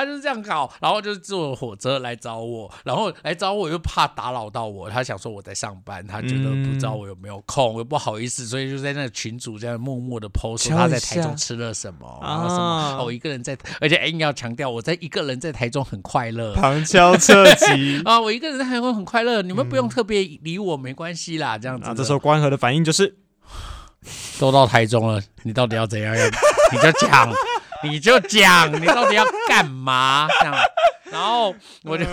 他就是这样搞，然后就是坐火车来找我，然后来找我又怕打扰到我，他想说我在上班，他觉得不知道我有没有空，又不好意思，所以就在那个群组这样默默的 post 说他在台中吃了什么，然后什么，我一个人在，而且硬要强调我在一个人在台中很快乐。旁敲侧击 啊，我一个人在台中很快乐，你们不用特别理我，没关系啦，这样子的。啊，这时候关河的反应就是都到台中了，你到底要怎样？要你就讲，你就讲，你到底要干嘛？这样，然后我就，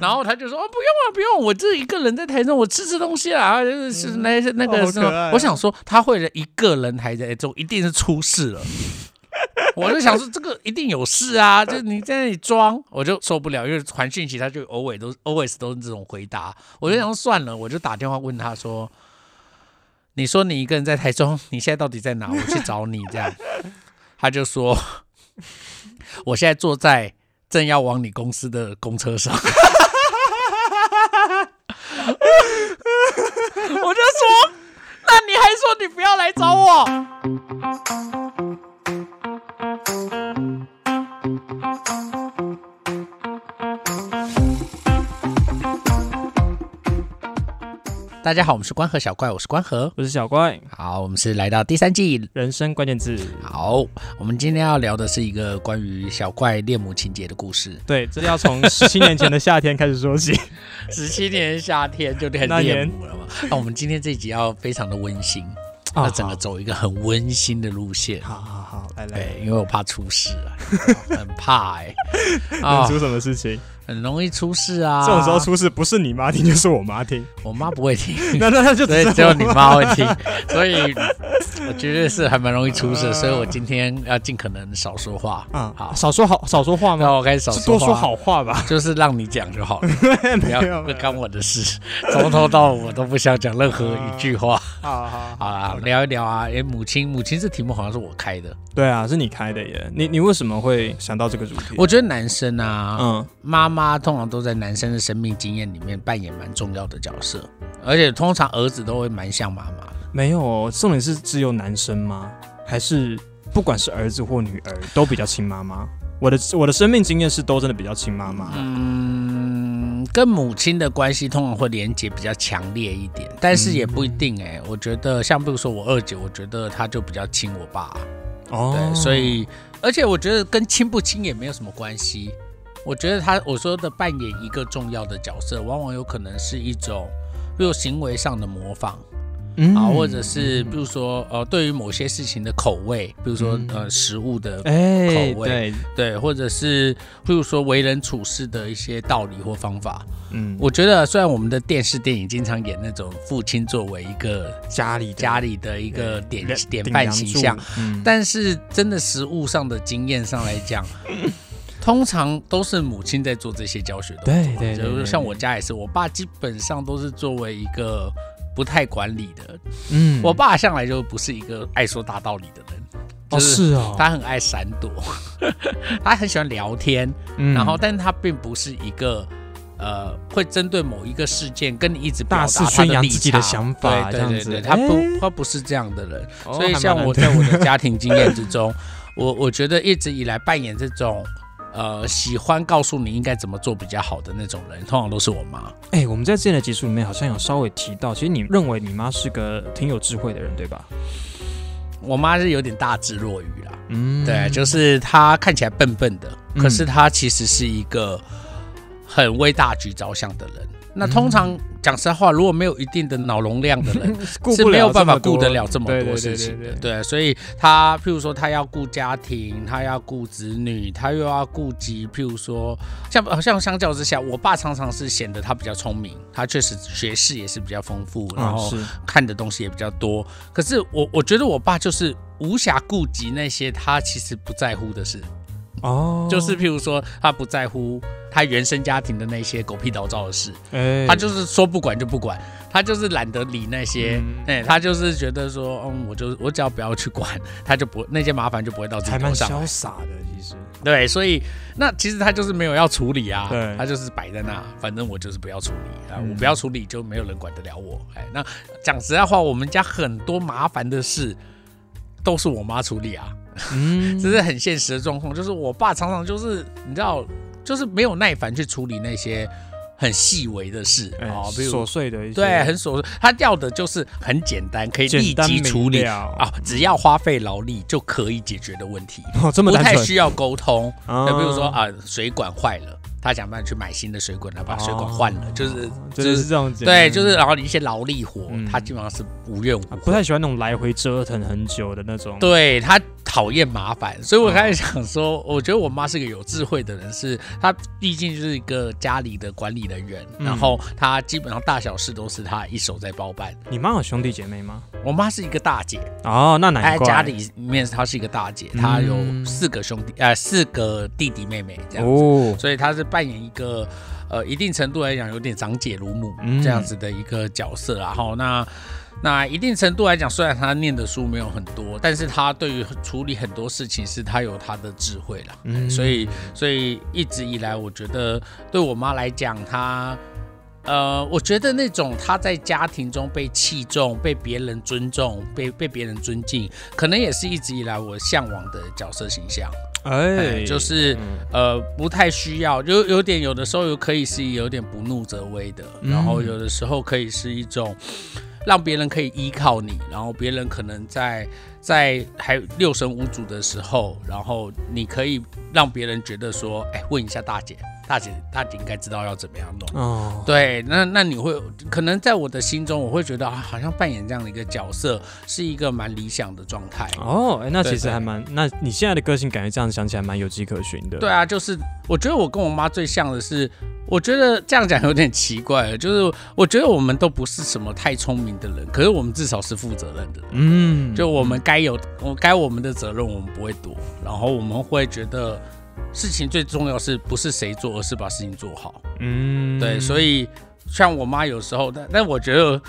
然后他就说：“哦，不用啊，不用，我这一个人在台中，我吃吃东西啦，就是是那那个什么。我想说，他会了一个人还在台中，一定是出事了。我就想说，这个一定有事啊！就你在那里装，我就受不了，因为传讯息他就 always 都 always 都是这种回答，我就想说算了，我就打电话问他说。你说你一个人在台中，你现在到底在哪？我去找你，这样。他就说，我现在坐在正要往你公司的公车上。我就说，那你还说你不要来找我？大家好，我们是关河小怪，我是关河。我是小怪，好，我们是来到第三季。人生关键字。好，我们今天要聊的是一个关于小怪恋母情节的故事。对，这要从十七年前的夏天开始说起。十七年夏天就恋母了嘛。那我们今天这一集要非常的温馨，啊要整个走一个很温馨的路线。好好好，来来，因为我怕出事啊，很怕哎、能啊，出什么事情？很容易出事啊。这种时候出事不是你妈听就是我妈听，我妈不会听，那那那就 所以只有你妈会听，所以 我觉得是还蛮容易出事，所以我今天要尽可能少说话。啊，好，少说好少说话那吗？我开始少是多说，好话吧。就是让你讲就好了，不要不干我的事，从头到尾我都不想讲任何一句话。好好，好啦，聊一聊啊，诶，母亲，母亲这题目好像是我开的。对啊，是你开的耶。你你为什么会想到这个主题？我觉得男生啊，嗯妈妈通常都在男生的生命经验里面扮演蛮重要的角色，而且通常儿子都会蛮像妈妈。没有哦，重点是只有男生吗？还是不管是儿子或女儿都比较亲妈妈？我的我的生命经验是都真的比较亲妈妈。嗯，跟母亲的关系通常会连接比较强烈一点，但是也不一定哎、我觉得像比如说我二姐，我觉得她就比较亲我爸，哦对，所以而且我觉得跟亲不亲也没有什么关系。我觉得他我说的扮演一个重要的角色，往往有可能是一种，比如行为上的模仿嗯啊，或者是比如说呃，对于某些事情的口味，比如说呃食物的哎，口味对，对，或者是比如说为人处事的一些道理或方法。嗯，我觉得虽然我们的电视电影经常演那种父亲作为一个家里家里的一个典梁典范形象，，嗯，但是真的实物上的经验上来讲，通常都是母亲在做这些教学。对对对对就是像我家也是，我爸基本上都是作为一个不太管理的。嗯。我爸向来就不是一个爱说大道理的人，哦就是是哦，他很爱闪躲，他很喜欢聊天，嗯。然后但是他并不是一个。呃，会针对某一个事件跟你一直表大肆宣扬自己的想法对对对他不哎他不是这样的人，哦所以像我在我的家庭经验之中，我我觉得一直以来扮演这种呃喜欢告诉你应该怎么做比较好的那种人，通常都是我妈。哎，我们在之前的集数里面好像有稍微提到，其实你认为你妈是个挺有智慧的人，对吧？我妈是有点大智若愚啦，嗯对，就是她看起来笨笨的，嗯可是她其实是一个很为大局着想的人。那通常讲实话，如果没有一定的脑容量的人，是没有办法顾得了这么多事情的。对对，所以他譬如说他要顾家庭，他要顾子女，他又要顾及譬如说像好像相较之下，我爸常常是显得他比较聪明，他确实学识也是比较丰富，然后看的东西也比较多。可是我我觉得我爸就是无暇顾及那些他其实不在乎的事，哦，就是譬如说他不在乎他原生家庭的那些狗屁倒灶的事，哎他就是说不管就不管，他就是懒得理那些，嗯哎、他就是觉得说，嗯，我就我只要不要去管，他就不那些麻烦就不会到自己头上来。潇洒的，其实对，所以那其实他就是没有要处理啊，对他就是摆在那，反正我就是不要处理啊，嗯我不要处理就没有人管得了我。哎，那讲实在话，我们家很多麻烦的事都是我妈处理啊。嗯，这是很现实的状况。就是我爸常常就是你知道，就是没有耐烦去处理那些很细微的事哎哦，比如琐碎的一些，对，很琐碎，他要的就是很简单，可以立即处理啊，只要花费劳力就可以解决的问题，哦，这么不，太需要沟通。啊就比如说啊，水管坏了，他想办法去买新的水管，他把水管换了，就是就就是是这种简单，对，就是然后一些劳力活，嗯他基本上是无怨无不太喜欢那种来回折腾很久的那种，对他讨厌麻烦，所以我开始想说，我觉得我妈是个有智慧的人，是她毕竟就是一个家里的管理人员，嗯。然后她基本上大小事都是她一手在包办。你妈有兄弟姐妹吗？我妈是一个大姐，哦，那她难怪。在家里面她是一个大姐，她有四个兄弟，呃，四个弟弟妹妹这样子，哦，所以她是扮演一个呃一定程度来讲有点长姐如母嗯。这样子的一个角色然后那。那一定程度来讲，虽然他念的书没有很多，但是他对于处理很多事情是他有他的智慧啦。嗯所以，所以一直以来，我觉得对我妈来讲，她，呃，我觉得那种她在家庭中被器重、被别人尊重、被被别人尊敬，可能也是一直以来我向往的角色形象。哎哎，就是嗯呃，不太需要，有有点有的时候有可以是有点不怒则威的，嗯然后有的时候可以是一种让别人可以依靠你，然后别人可能在在还六神无主的时候，然后你可以让别人觉得说，哎，问一下大姐，大姐大姐应该知道要怎么样弄。哦，对，那那你会可能在我的心中，我会觉得啊，好像扮演这样的一个角色是一个蛮理想的状态。哦，哎，那其实还蛮，那你现在的个性感觉这样想起来蛮有迹可循的。对啊，就是我觉得我跟我妈最像的是，我觉得这样讲有点奇怪了，就是我觉得我们都不是什么太聪明的人，可是我们至少是负责任的人。嗯，就我们该有我该我们的责任，我们不会躲，然后我们会觉得事情最重要是不是谁做，而是把事情做好。嗯，对，所以像我妈有时候，但但我觉得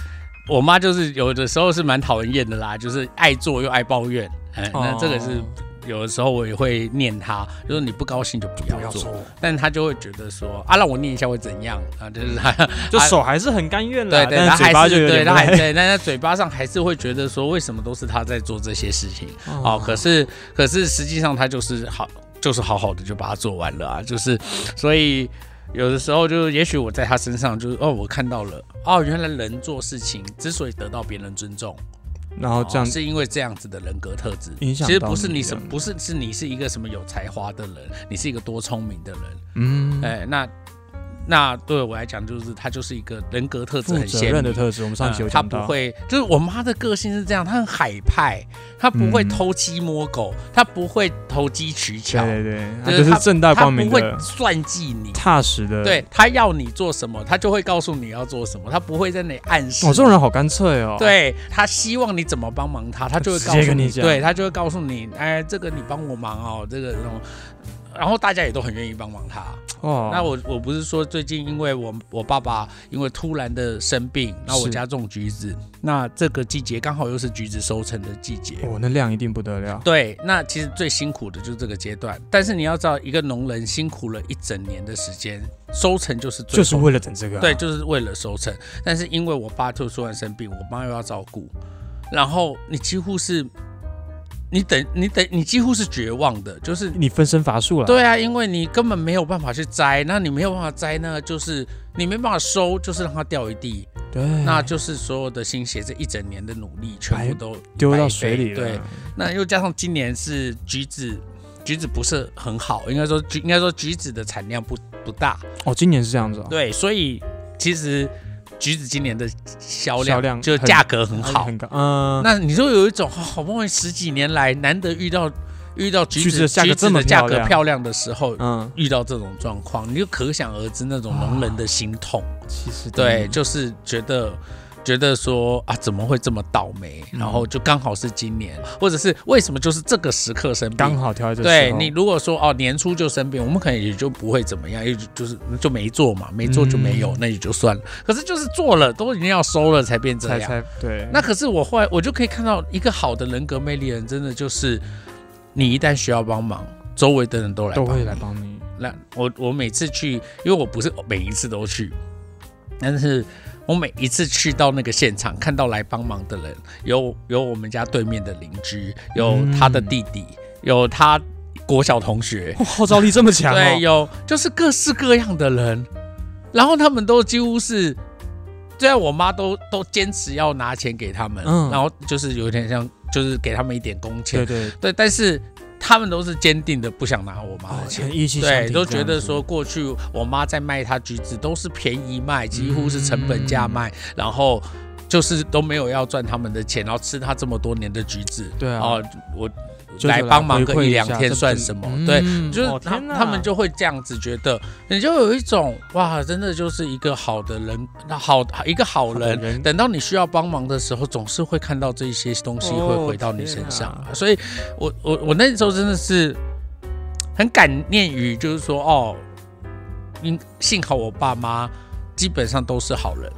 我妈就是有的时候是蛮讨人厌的啦，就是爱做又爱抱怨。哎，那这个是哦有的时候我也会念她，就是你不高兴就不要做。但她就会觉得说啊，让我念一下会怎样啊？就是她 就手还是很甘愿的，对对，她但是嘴巴还是有点不太她还对，但她嘴巴上还是会觉得说，为什么都是她在做这些事情？哦，可是可是实际上她就是好，就是好好的就把它做完了啊，就是所以有的时候就也许我在他身上就是哦，我看到了哦，原来人做事情之所以得到别人尊重，然后这样哦是因为这样子的人格特质。影响其实不是你什么不是是你是一个什么有才华的人，你是一个多聪明的人，嗯，哎，那那对我来讲，就是他就是一个人格特质很鲜明。的特质，我们上期有呃他讲到，不会，就是我妈的个性是这样，她很海派，她不会嗯偷鸡摸狗，她不会投机取巧，对对对，他就是正大她不会光明的、算计你。踏实的。对，她要你做什么，她就会告诉你要做什么，她不会在那里暗示。哦，这种人好干脆哦。，对他希望你怎么帮忙他，他就会直告诉你，你讲对他就会告诉你，哎，这个你帮我忙哦，这个那种，然后大家也都很愿意帮忙他。哦，那我我不是说最近因为我我爸爸因为突然的生病，那我家种橘子，那这个季节刚好又是橘子收成的季节。哦，那量一定不得了。对，那其实最辛苦的就是这个阶段，但是你要知道，一个农人辛苦了一整年的时间，收成就是最就是为了等这个、啊。对，，就是为了收成。但是因为我爸突突然生病，我妈又要照顾，然后你几乎是，你等你等你几乎是绝望的，就是你分身乏术了。，对啊，因为你根本没有办法去摘，那你没有办法摘呢，就是你没办法收，就是让它掉一地，对，那就是所有的心血这一整年的努力全部都丢到水里了。对，那又加上今年是橘子。橘子不是很好，应该说橘应该说橘子的产量不不大，哦，今年是这样子哦。对，所以其实橘子今年的销量销量就价格很好。很高。嗯，那你就有一种好好不容易十几年来难得遇到遇到橘子橘子的价格漂亮格漂亮的时候，嗯，遇到这种状况，你就可想而知那种农人的心痛。其实对，嗯就是觉得。觉得说啊，怎么会这么倒霉？嗯然后就刚好是今年，或者是为什么就是这个时刻生病？刚好挑在这对你如果说哦年初就生病，我们可能也就不会怎么样，也就就是就没做嘛，没做就没有，嗯那也就算了。可是就是做了，都已经要收了才变这才样。才对。那可是我后来我就可以看到一个好的人格魅力人，真的就是你一旦需要帮忙，周围的人都来都会来帮你。那我我每次去，因为我不是每一次都去，但是我每一次去到那个现场，看到来帮忙的人，有有我们家对面的邻居，有他的弟弟，有他国小同学，哇号召力这么强对，哦，有就是各式各样的人，然后他们都几乎是，虽然我妈都都坚持要拿钱给他们，嗯。然后就是有点像，就是给他们一点工钱，对对，对，但是他们都是坚定的不想拿我妈的钱。对，挺都觉得说过去我妈在卖她橘子都是便宜卖，几乎是成本价卖，嗯。然后就是都没有要赚他们的钱，然后吃她这么多年的橘子，对啊。哦，我就来帮忙个一两天算什么？对，嗯就是他哦他们就会这样子觉得，你就有一种哇，真的就是一个好的人，那好一个好人。等到你需要帮忙的时候，总是会看到这些东西哦会回到你身上。所以我我我那时候真的是很感念于，就是说哦，因幸好我爸妈基本上都是好人。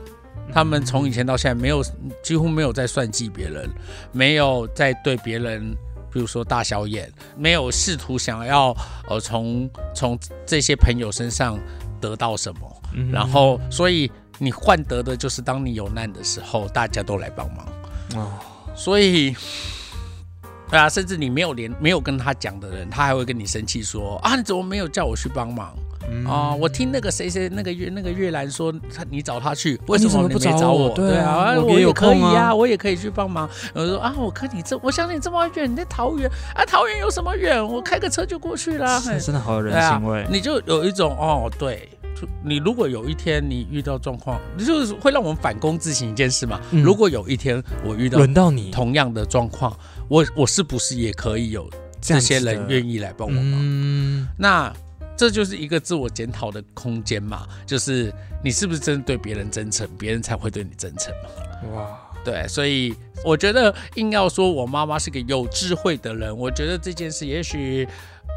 他们从以前到现在没有几乎没有在算计别人，没有在对别人，比如说大小眼，没有试图想要呃从从这些朋友身上得到什么，嗯然后所以你换得的就是当你有难的时候，大家都来帮忙，哦所以。对啊，甚至你没有连没有跟他讲的人，他还会跟你生气说啊，你怎么没有叫我去帮忙？嗯啊、我听那个谁谁那个月那个月兰说，他你找他去，为什么你不找我没找我？对啊啊，我也可以啊呀、我也可以去帮忙。我说啊，我看你这，我想你这么远，你在桃园啊，桃园有什么远？我开个车就过去了。嘿是真的好有人情味，你就有一种哦，对，就你如果有一天你遇到状况，你就是会让我们反躬自省一件事嘛。嗯如果有一天我遇到轮到你同样的状况，我我是不是也可以有这些人愿意来帮我忙？嗯，那这就是一个自我检讨的空间嘛，就是你是不是真的对别人真诚，别人才会对你真诚嘛。哇，对，所以我觉得硬要说我妈妈是个有智慧的人，我觉得这件事也许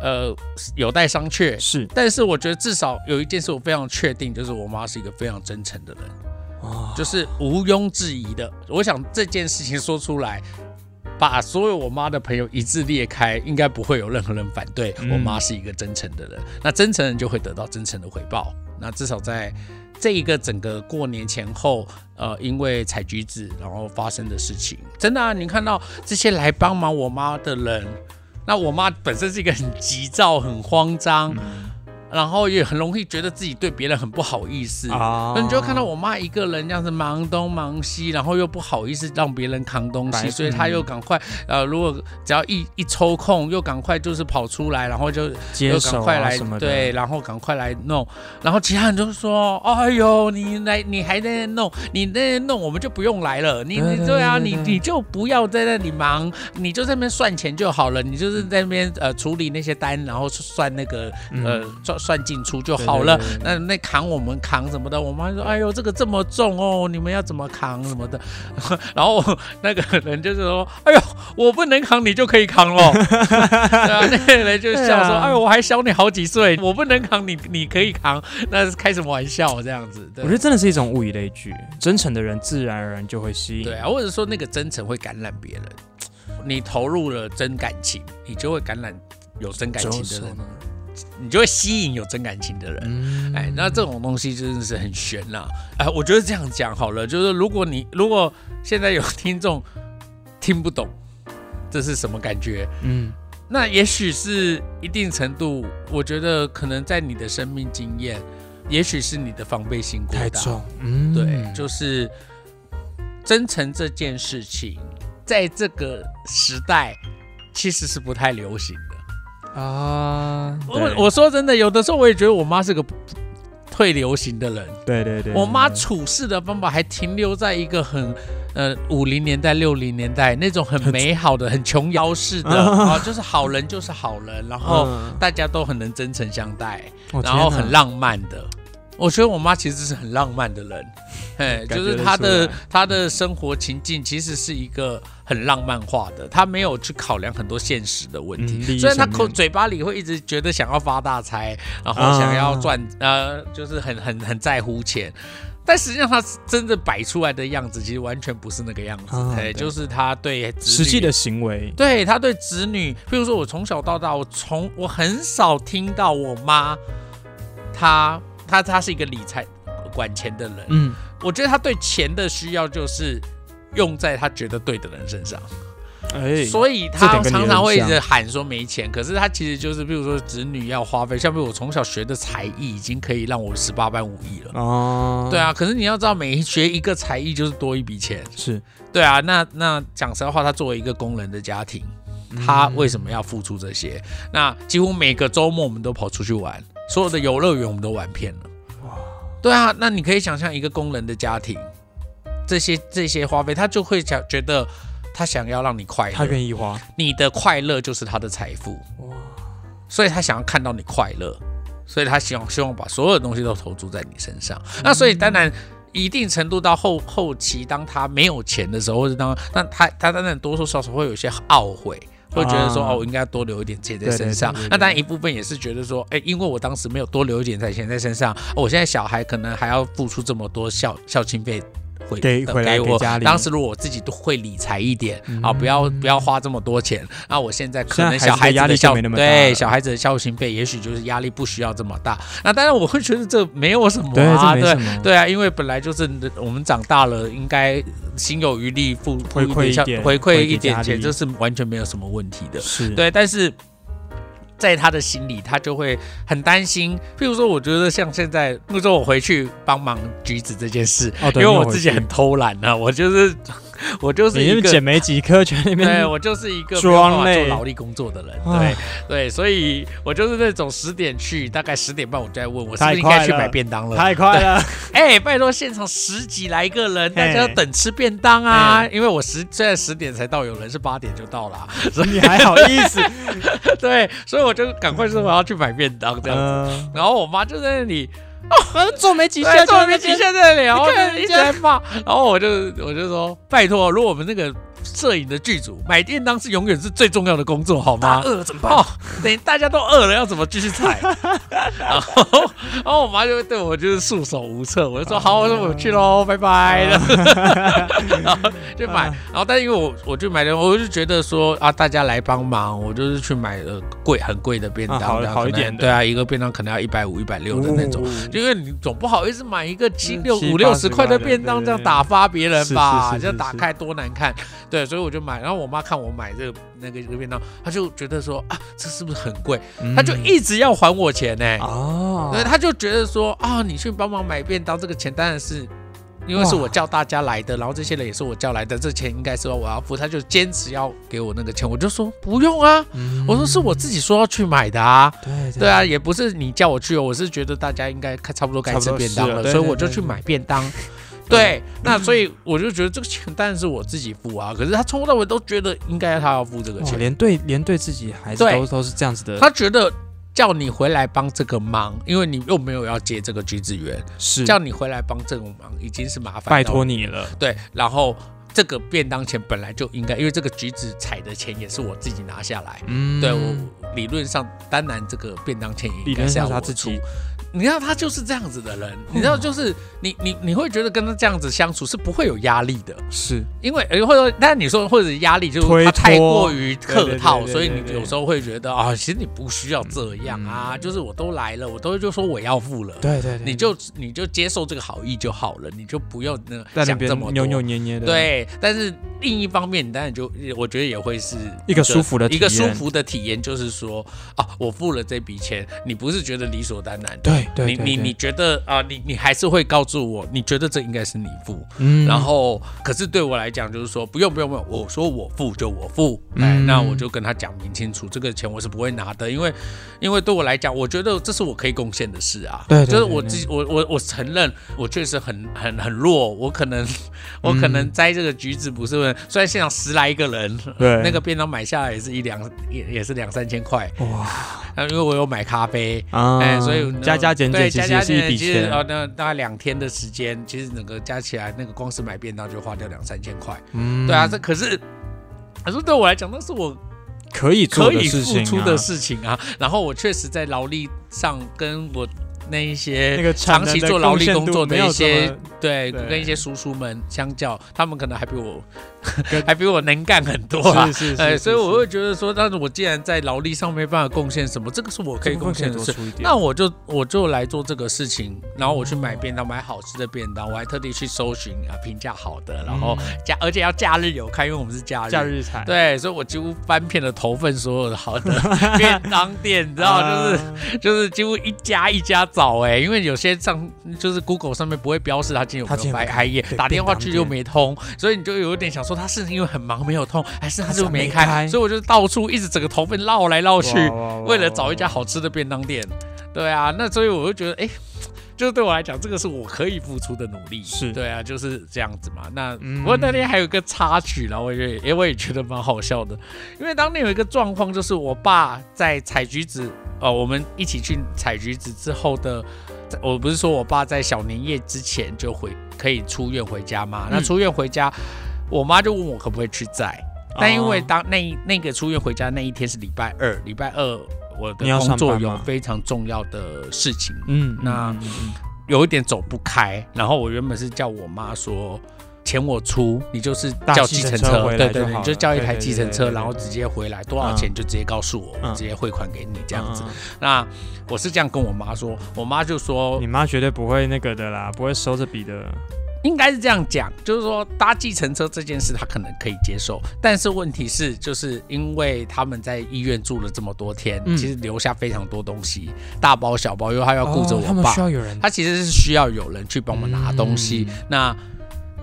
呃有待商榷。是但是我觉得至少有一件事我非常确定，就是我妈是一个非常真诚的人，啊，就是毋庸置疑的。我想这件事情说出来，把所有我妈的朋友一致列开，应该不会有任何人反对嗯我妈是一个真诚的人。那真诚人就会得到真诚的回报。那至少在这一个整个过年前后，呃，因为采橘子然后发生的事情，真的啊，你看到这些来帮忙我妈的人，那我妈本身是一个很急躁、很慌张，然后也很容易觉得自己对别人很不好意思。啊。那你就看到我妈一个人这样子忙东忙西，然后又不好意思让别人扛东西，所以她又赶快呃，如果只要一一抽空，又赶快就是跑出来，然后就接又赶手快来对，然后赶快来弄，然后其他人就说：“哎呦，你来你还在那弄，你那弄，我们就不用来了。你你对啊，你你就不要在那里忙，你就在那边算钱就好了，你就是在那边呃处理那些单，然后算那个呃算算进出就好了。对对对对那那扛我们扛什么的，我妈说：哎呦，这个这么重哦，你们要怎么扛什么的。然后那个人就是说：哎呦，我不能扛，你就可以扛咯。对啊，那个人就笑说：啊哎呦，我还小你好几岁，我不能扛，你你可以扛，那是开什么玩笑这样子？对我觉得真的是一种物以类聚，真诚的人自然而然就会吸引。对啊，或者说那个真诚会感染别人，你投入了真感情，你就会感染有真感情的人，你就会吸引有真感情的人。嗯哎，那这种东西真的是很悬啦、哎，我觉得这样讲好了，就是如果你如果现在有听众听不懂这是什么感觉，嗯，那也许是一定程度，我觉得可能在你的生命经验，也许是你的防备心过大。太重，嗯，对，就是真诚这件事情，在这个时代其实是不太流行的。啊，我我说真的，有的时候我也觉得我妈是个退流行的人。对对对，我妈处事的方法还停留在一个很呃五零年代、六零年代那种很美好的、很琼瑶式的啊，就是好人就是好人，然后嗯。大家都很能真诚相待，哦然后很浪漫的。我觉得我妈其实是很浪漫的人，哎，就是他的得出来她的生活情境其实是一个很浪漫化的，他没有去考量很多现实的问题。嗯虽然他口嘴巴里会一直觉得想要发大财，然后想要赚，呃，就是很很很在乎钱。但实际上，他真的摆出来的样子，其实完全不是那个样子。哎，就是他对子女实际的行为，对他对子女，譬如说，我从小到大，我从我很少听到我妈，她她她是一个理财管钱的人，嗯，我觉得他对钱的需要就是用在他觉得对的人身上。哎，所以他常常会一直喊说没钱，可是他其实就是，比如说子女要花费，像比如我从小学的才艺已经可以让我十八般武艺了。哦，对，啊，可是你要知道，每学一个才艺就是多一笔钱。是对啊，那那讲实在话，他作为一个工人的家庭，他为什么要付出这些？那几乎每个周末我们都跑出去玩，所有的游乐园我们都玩遍了。对啊，那你可以想象一个工人的家庭，这些这些花费，他就会想觉得他想要让你快乐他乐，愿意花，你的快乐就是他的财富。哇，所以他想要看到你快乐，所以他希望希望把所有的东西都投注在你身上。那所以当然。一定程度到后后期，当他没有钱的时候，或者当那他他当然多多少少会有一些懊悔，会觉得说、啊哦，我应该多留一点钱在身上对对对对。对那当然一部分也是觉得说，哎，因为我当时没有多留一点在钱在身上，哦我现在小孩可能还要付出这么多孝孝亲费。回给回我家里当时如果我自己都会理财一点、啊，嗯不要不要花这么多钱。那我现在可能小孩子的孝对小孩子的孝心费，也许就是压力不需要这么大。那当然我会觉得这没有什么对，啊，对对啊，因为本来就是我们长大了，应该心有余力付付回馈一孝点回馈一点钱，这是完全没有什么问题的。是，对，但是在他的心里，他就会很担心。譬如说，我觉得像现在，比如说我回去帮忙橘子这件事，哦，因为我自己很偷懒啊，我就是 我就是一个捡没几颗，全那对我就是一个没有做累劳力工作的人，啊对对，所以我就是那种十点去，大概十点半我就在问我是不是应该去买便当了。太快了，哎、拜托，现场十几来个人，大家要等吃便当啊！因为我十虽然十点才到，有人是八点就到了所以、你还好意思？对，所以我就赶快说我要去买便当这样子。嗯，然后我妈就在那里，做没几对，下，坐没极限在那里，然后看就一直在骂，然后我就我就说，拜托，如果我们那个摄影的剧组买便当是永远是最重要的工作，好吗？饿了怎么办？哦，等大家都饿了，要怎么继续采？然后，然后我妈就会对我就是束手无策，我就说好，我说我去喽，拜拜。然后就买，然后但因为我我就买的，我就觉得说啊，大家来帮忙，我就是去买了贵很贵的便当，啊好一点的对啊，一个便当可能要一百五、一百六的那种。哦因为你总不好意思买一个七嗯六五六十块的便当这样打发别人吧，这样打开多难看。对，所以我就买。然后我妈看我买这个那个这个便当，她就觉得说啊，这是不是很贵？嗯她就一直要还我钱呢、哦，对，她就觉得说啊，你去帮忙买便当，这个钱当然是。因为是我叫大家来的，然后这些人也是我叫来的，这钱应该是我要付，她就坚持要给我那个钱，我就说不用啊，嗯我说是我自己说要去买的啊，对对啊，也不是你叫我去哦，我是觉得大家应该差不多该吃便当了，所以对对对我就去买便当。对，那所以我就觉得这个钱当然是我自己付啊，可是他从头到尾都觉得应该他要付这个哇钱，连对连对自己孩子对都都是这样子的，他觉得叫你回来帮这个忙，因为你又没有要接这个橘子园，是叫你回来帮这个忙已经是麻烦，拜托。你了，对，然后这个便当钱本来就应该，因为这个橘子采的钱也是我自己拿下来，嗯对我理论上当然这个便当钱应该是要他自己出。你知道他就是这样子的人，你知道就是你你你会觉得跟他这样子相处是不会有压力的，是。因为呃或者说，但是你说或者压力就是他太过于客套，所以你有时候会觉得啊，其实你不需要这样啊，就是我都来了，我都就说我要付了，对对对，你就你就接受这个好意就好了，你就不用那想这么扭扭。捏捏的，，对，但是另一方面，你当然就我觉得也会是一个舒服的一个舒服的体验，就是说啊，我付了这笔钱，你不是觉得理所当然的，对你你你觉得啊、你你还是会告诉我，你觉得这应该是你付，嗯。然后可是对我来讲就是说不用不用不用，我说我付就我付，哎，嗯。那我就跟他讲明清楚，这个钱我是不会拿的，因为因为对我来讲，我觉得这是我可以贡献的事啊，对就是我自己我我我承认我确实很很很弱，我可能 我可能摘这个橘子不是，虽然现场十来个人，对那个便当买下来也是一两也也是两三千块，哇啊，因为我有买咖啡。啊，哎，所以加加减减其加加减减，实也是一笔钱，其实哦，那大概两天的时间，其实整个加起来，那个光是买便当就花掉两三千块。嗯对啊，这可是，可是对我来讲，那是我可以做可以付出的事情啊。然后我确实在劳力上跟我那一些那个长期做劳力工作的一些对，跟一些叔叔们相较，他们可能还比我还比我能干很多啊。是是是，所以我会觉得说，但是我既然在劳力上没办法贡献什么，这个是我可以贡献的事。那我就我就来做这个事情，然后我去买便当，买好吃的便当，我还特地去搜寻啊评价好的，然后假而且要假日有开，因为我们是假日。假日才，对，所以我几乎翻遍了头份所有的好的 便当店，你知道，就是是就是几乎一家一家找哎、因为有些上就是 Google 上面不会标示他今天有没有它今天有白开业，打电话去又没通，所以你就有点想说他是因为很忙没有通，还是他就没开？所以我就到处一直整个头被绕来绕去，哇为了找一家好吃的便当店。对啊，那所以我就觉得哎。就是对我来讲，这个是我可以付出的努力，是。对啊，就是这样子嘛。那嗯。不过那天还有一个插曲啦，我觉得，因为我也觉得蛮好笑的，因为当年有一个状况，就是我爸在采橘子，呃，我们一起去采橘子之后的，我不是说我爸在小年夜之前就回可以出院回家嘛？那嗯。出院回家，我妈就问我可不可以去摘，但因为哦当那那个出院回家那一天是礼拜二，礼拜二我的工作有非常重要的事情，嗯，那有一点走不开，然后我原本是叫我妈说。钱我出，你就是叫计程车，对对你就叫一台计程车，然后直接回来，多少嗯钱就直接告诉我，嗯。直接汇款给你这样子。那我是这样跟我妈说，我妈就说你妈绝对不会那个的啦，不会收这笔的。应该是这样讲，就是说搭计程车这件事，他可能可以接受，但是问题是，就是因为他们在医院住了这么多天，嗯其实留下非常多东西，大包小包，因为他要顾着哦他们我爸，需要有人他其实是需要有人去帮我们拿东西。嗯那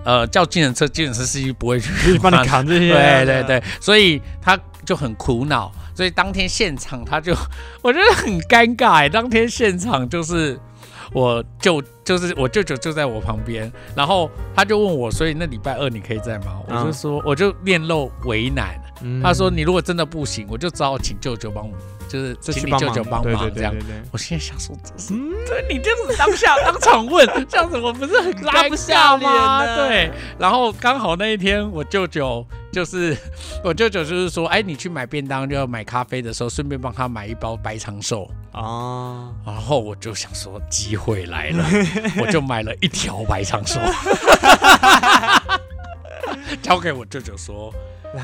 呃，叫计程车，计程车司机不会去去帮你扛这些。对对对，所以他就很苦恼。所以当天现场他就，我觉得很尴尬哎。当天现场就是我舅，就是我舅舅就在我旁边，然后他就问我，所以那礼拜二你可以在吗？我就嗯说，我就面露为难。嗯他说你如果真的不行，我就只好请舅舅帮我，就是请你舅舅帮忙这样。我现在想说，这是、对你这样子当下当场问，这样子我不是很拉不下尬吗？对，然后刚好那一天我舅舅就是 我舅舅就是说，哎，你去买便当就要买咖啡的时候，顺便帮他买一包白长寿。啊，然后我就想说，机会来了，我就买了一条白长寿，交给我舅舅说，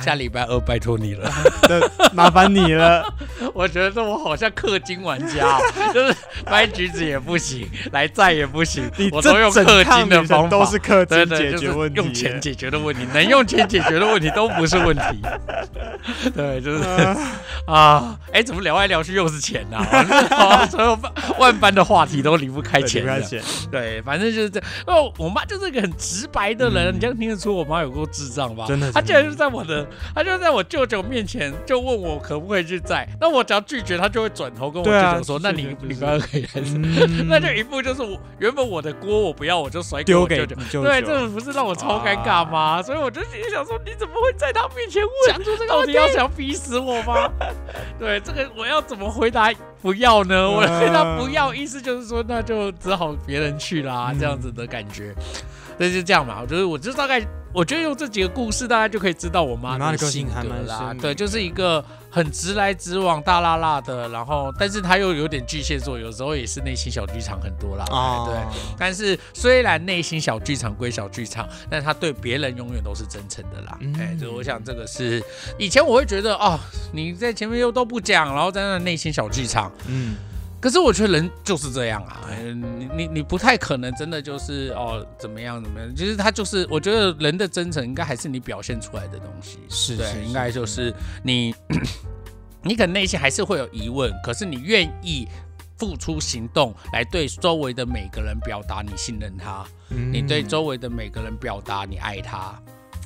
下礼拜二拜托你了。的麻烦你了。我觉得我好像氪金玩家、哦，就是掰橘子也不行，来债也不行，你我都用氪金的方法，都是氪金解决问题，用钱解决的问题，能用钱解决的问题都不是问题。对，就是啊，哎，怎么聊来聊去又是钱呐、啊？所有万般的话题都离不开钱。对，反正就是这样。哦，我妈就是一个很直白的人，嗯你这样听得出我妈有够智障吧？真的她竟然就在我的，她就在我舅舅面前就问我可不可以去载，那我只要拒绝，她就会转头跟我舅舅说：“那你你不要可以还是？”嗯 那就一步就是我原本我的锅我不要，我就甩给我舅舅。舅舅。对，这不是让我超尴尬吗？所以我就心里想说，你怎么会在他面前问？讲出这个到底要想逼死我吗？对，这个我要怎么回答不要呢？我对他不要，意思就是说，那就只好别人去啦，嗯这样子的感觉。所以就这样嘛，我觉得我就大概，我觉得用这几个故事，大家就可以知道我妈的个性格啦对，就是一个很直来直往、大辣辣的，然后但是她又有点巨蟹座，有时候也是内心小剧场很多啦。哦，对。但是虽然内心小剧场归小剧场，但他对别人永远都是真诚的啦。嗯哎、就我想这个是以前我会觉得哦，你在前面又都不讲，然后在那内心小剧场。嗯，可是我觉得人就是这样啊，嗯你你你不太可能真的就是哦怎么样怎么样，其实他就是我觉得人的真诚应该还是你表现出来的东西。对，是是应该就是你，你可能内心还是会有疑问，可是你愿意付出行动来对周围的每个人表达你信任他，嗯你对周围的每个人表达你爱他，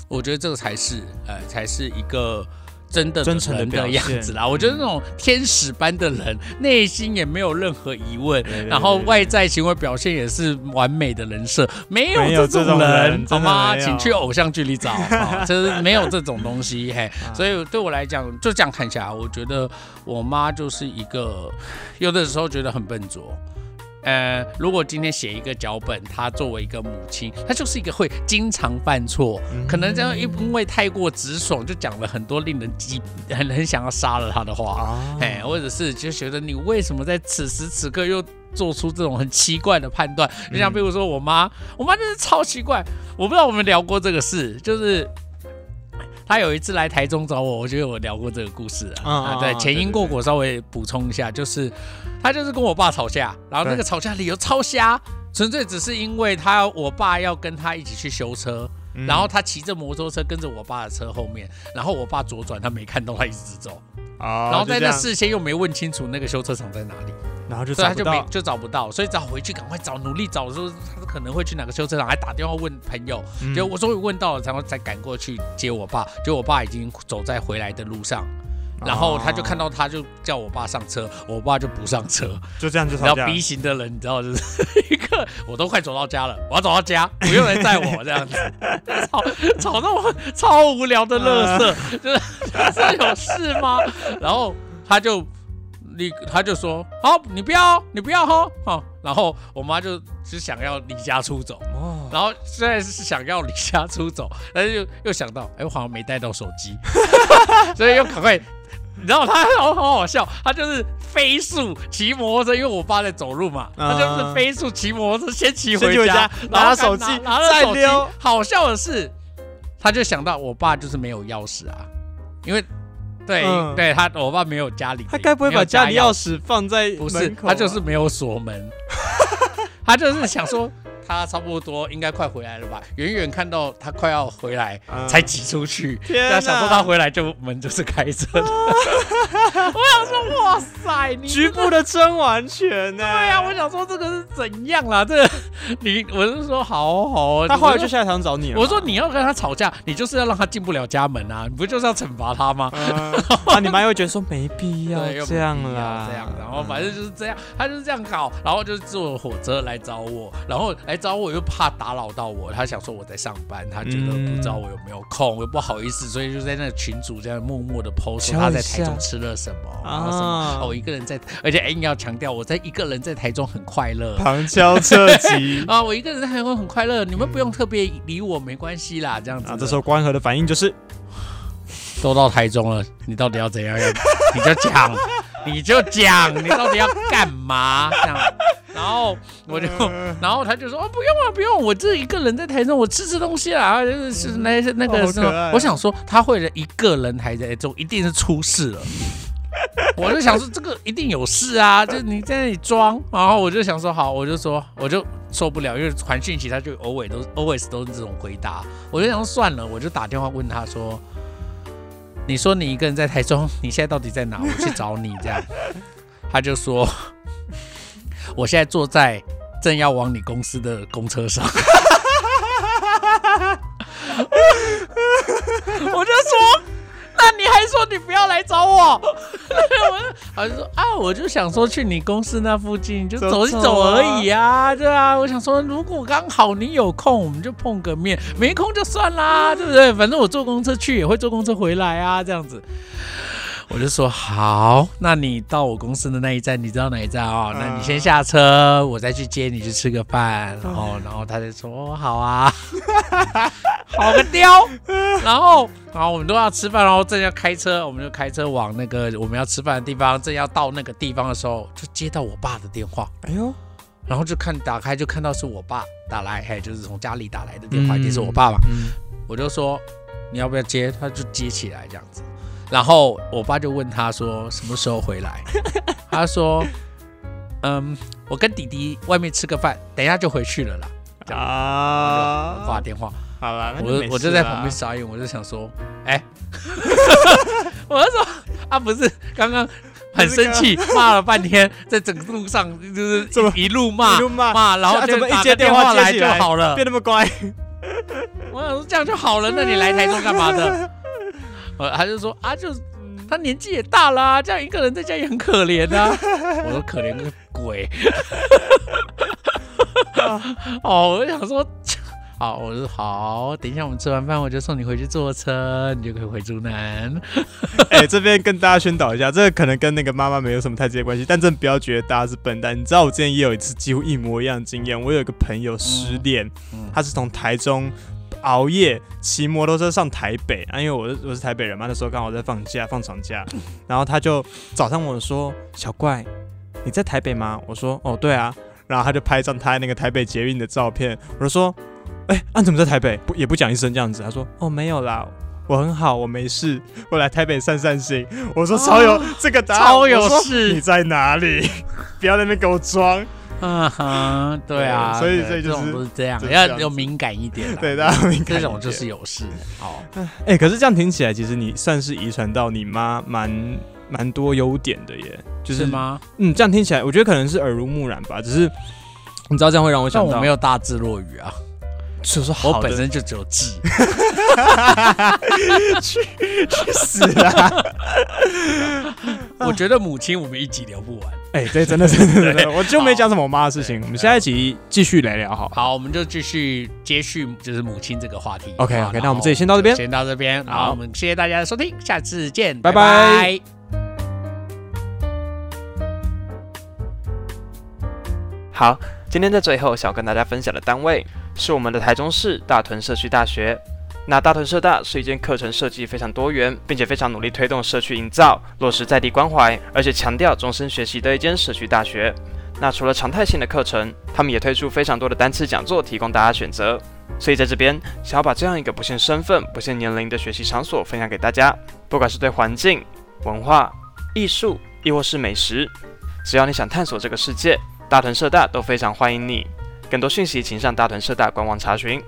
我觉得这个才是，呃，才是一个。真的真诚的样子啦，我觉得那种天使般的人，内心也没有任何疑问，然后外在行为表现也是完美的人设，没有这种人，好吗？请去偶像剧里找，好 就是没有这种东西，嘿，啊所以对我来讲，就这样看起来，我觉得我妈就是一个，有的时候觉得很笨拙。呃，如果今天写一个脚本，她作为一个母亲，她就是一个会经常犯错，嗯可能这样因为太过直爽，就讲了很多令人激很很想要杀了她的话。啊，哎，或者是就觉得你为什么在此时此刻又做出这种很奇怪的判断。就像嗯比如说我妈，我妈真是超奇怪，我不知道我们聊过这个事，就是。她有一次来台中找我，我觉得我聊过这个故事啊。啊，对，前因过果稍微补充一下，就是他就是跟我爸吵架，然后那个吵架理由超瞎，纯粹只是因为他我爸要跟他一起去修车，嗯。然后他骑着摩托车跟着我爸的车后面，然后我爸左转，他没看到，他一直走，啊然后在那事先又没问清楚那个修车厂在哪里，然后就所以他就没就找不到，所以只好回去赶快找，努力找，的时候他可能会去哪个修车厂，还打电话问朋友，嗯。结果我终于问到了，然后才赶过去接我爸，结果我爸已经走在回来的路上。然后他就看到到他，就叫我爸上车，我爸就不上车。就这样就然后 B 型的人，你知道，就是 一个我都快走到家了，我要走到家，不用人载我这样子，吵吵到我超无聊的乐色，就是这有事吗？然后他就你他就说好，你不要，你不要哈，好，然后我妈就只想要离家出走。哦，然后虽然是想要离家出走，但是又又想到，哎，我好像没带到手机，所以又赶快。你知道他好好好笑，他就是飞速骑摩托车，因为我爸在走路嘛，他就是飞速骑摩托车先骑回家拿手机拿拿了手机。好笑的是，他就想到我爸就是没有钥匙啊，因为对、嗯。对他我爸没有家里，他该不会把家里钥钥匙。放在不是，他就是没有锁门，他就是想说他差不多应该快回来了吧，远远看到他快要回来，嗯才挤出去，天他想说他回来就门就是开着的，我想说哇塞，你 局部的真完全呢。对呀、我想说这个是怎样啦？这个 你我是说好好，他后来就下来场找你了嘛。我说你要跟他吵架，你就是要让他进不了家门啊，你不就是要惩罚他吗？嗯，啊，你妈又会觉得说没必要这样啦，这样，然后反正就是这样，他就是这样搞，然后就是坐火车来找我，然后来找我又怕打扰到我，他想说我在上班，他觉得嗯不知道我有没有空，我又不好意思，所以就在那个群组这样默默的 PO 说敲一他在台中吃了什么，然后什么，啊哦，我一个人在，而且硬要强调我在一个人在台中很快乐。旁敲侧击。啊，我一个人在台中很快乐，你们不用特别理我，没关系啦，这样子这时候关河的反应就是，都到台中了，你到底要怎样？要你就讲，你就讲，你到底要干嘛？这样，然后我就，然后他就说，哦，不用啊，不用，我这一个人在台中，我吃吃东西啦，就是是那那个我想说，他会了一个人还在台中，一定是出事了。我就想说这个一定有事啊，就是你在那里装，然后我就想说好，我就说我就受不了，因为传讯息他就 always 都 always 都是这种回答，我就想说算了，我就打电话问他说，你说你一个人在台中，你现在到底在哪？我去找你这样，他就说我现在坐在正要往你公司的公车上，我就说。那你还说你不要来找我？我就说啊，我就想说去你公司那附近就走走一走而已啊，对啊，我想说如果刚好你有空，我们就碰个面；没空就算啦，对不对？反正我坐公车去也会坐公车回来啊，这样子。我就说好，那你到我公司的那一站，你知道哪一站哦？那你先下车，我再去接你去吃个饭。然后，然后他就说哦，好啊，好个雕。然后，然后我们都要吃饭，然后正要开车，我们就开车往那个我们要吃饭的地方。正要到那个地方的时候，就接到我爸的电话，哎呦，然后就看打开就看到是我爸打来，嘿就是从家里打来的电话，一定是我嗯爸嘛。嗯，我就说你要不要接，他就接起来这样子。然后我爸就问他说什么时候回来，他说嗯，我跟弟弟外面吃个饭，等一下就回去了啦。啊。挂啊，电话，好了，那我就我就在旁边傻眼，我就想说，哎，我就说啊，不是刚刚很生气，骂了半天，在整个路上就是一一路骂骂。骂，然后怎么一打个电接电话来就好了。变那么乖，我想说这样就好了，那你来台中干嘛的？呃，他就说啊，就他年纪也大啦、这样一个人在家也很可怜啊。我说可怜个鬼。哦，我就想说，好，我说好，等一下我们吃完饭，我就送你回去坐车，你就可以回竹南。哎、这边跟大家宣导一下，这个可能跟那个妈妈没有什么太直接关系，但真的不要觉得大家是笨蛋。你知道我之前也有一次几乎一模一样的经验，我有一个朋友失恋，嗯他是从台中熬夜骑摩托车上台北啊，因为我是我是台北人嘛，那时候刚好在放假放长假，然后他就早上我说：“小怪，你在台北吗？我说哦对啊，然后他就拍一张他那个台北捷运的照片，我就说，哎、啊你怎么在台北？不也不讲一声这样子，他说哦没有啦。我很好，我没事，我来台北散散心。我说超有、哦这个答案，超有事你在哪里？不要在那边给我装。嗯哼，对啊，所以对所以就是这种都是这样，要有敏感一点啦。对，大家敏感这种就是有事。好，哎、可是这样听起来，其实你算是遗传到你妈蛮蛮多优点的耶，就是吗？嗯，这样听起来，我觉得可能是耳濡目染吧。只是你知道这样会让我想到，我没有大智若愚啊，就是好我本身就只有智。去死啦！我觉得母亲我们一集聊不完。哎、对，真的是真的，我就没讲什么我妈的事情。我们下一集继续来聊好。好，我们就继续接续就是母亲这个话题。OK，OK，好那我们这里先到这边先到这边。好好，我们谢谢大家的收听，下次见，拜拜拜好，今天在最后想跟大家分享的单位是我们的台中市大屯社区大学。那大屯社大是一间课程设计非常多元，并且非常努力推动社区营造、落实在地关怀，而且强调终身学习的一间社区大学。那除了常态性的课程，他们也推出非常多的单次讲座，提供大家选择。所以在这边想要把这样一个不限身份、不限年龄的学习场所分享给大家，不管是对环境、文化、艺术，亦或是美食，只要你想探索这个世界，大屯社大都非常欢迎你。更多讯息请上大屯社大官网查询。